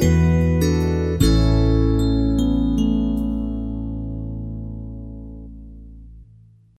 了。